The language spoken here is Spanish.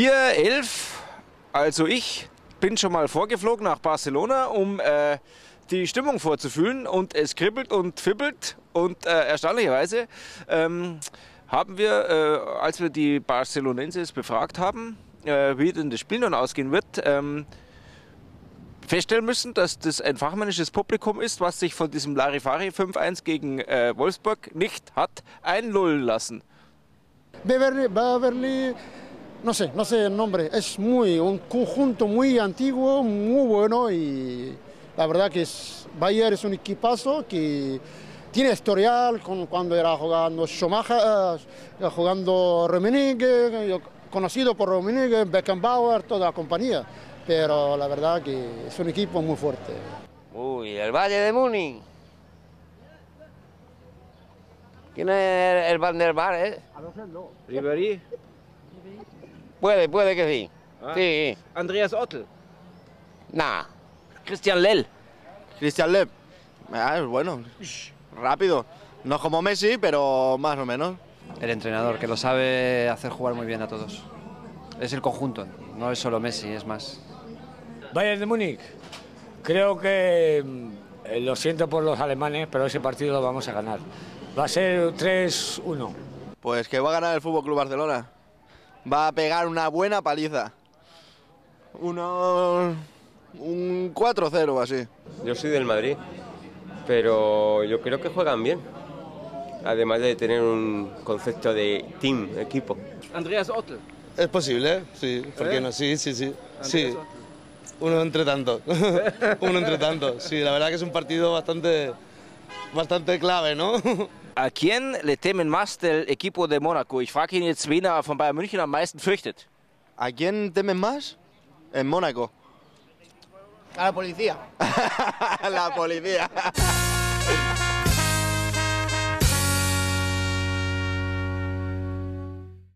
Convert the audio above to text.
Wir elf, also ich, bin schon mal vorgeflogen nach Barcelona, um äh, die Stimmung vorzufühlen. Und es kribbelt und fibbelt. Und äh, erstaunlicherweise ähm, haben wir, äh, als wir die Barcelonenses befragt haben, äh, wie denn das Spiel nun ausgehen wird, ähm, feststellen müssen, dass das ein fachmännisches Publikum ist, was sich von diesem Larifari 5-1 gegen äh, Wolfsburg nicht hat einlullen lassen. Beverly, Beverly, no sé, no sé el nombre, es muy, un conjunto muy antiguo, muy bueno y la verdad que es, Bayer es un equipazo que tiene historial con cuando era jugando Schumacher, eh, jugando Rummenigge, conocido por Rummenigge, Beckenbauer, toda la compañía, pero la verdad que es un equipo muy fuerte. Uy, el Valle de Múnich. ¿Quién es el Van der Bar, eh? Ribéry, Puede, puede que sí. Ah. Sí, Andreas Ottel, nah. Christian Lell. Cristian Lev. Ah, es bueno. Rápido. No es como Messi, pero más o menos. El entrenador, que lo sabe hacer jugar muy bien a todos. Es el conjunto, no es solo Messi, es más. Bayern de Múnich. Creo que mm, eh, lo siento por los alemanes, pero ese partido lo vamos a ganar. Va a ser 3-1. Pues que va a ganar el Fútbol Club Barcelona. Va a pegar una buena paliza. Uno. Un 4-0 o así. Yo soy del Madrid, pero yo creo que juegan bien. Además de tener un concepto de team, equipo. Andreas Ottel. Es posible, sí, ¿por qué no? Sí, sí, sí. Sí, uno entre tantos. uno entre tantos. Sí, la verdad que es un partido bastante, bastante clave, ¿no? ¿A quién le temen más del equipo de Mónaco? Ich frage ihn jetzt, wen er von Bayern München am meisten fürchtet. ¿A quién temen más? En Mónaco. A la policía. La policía.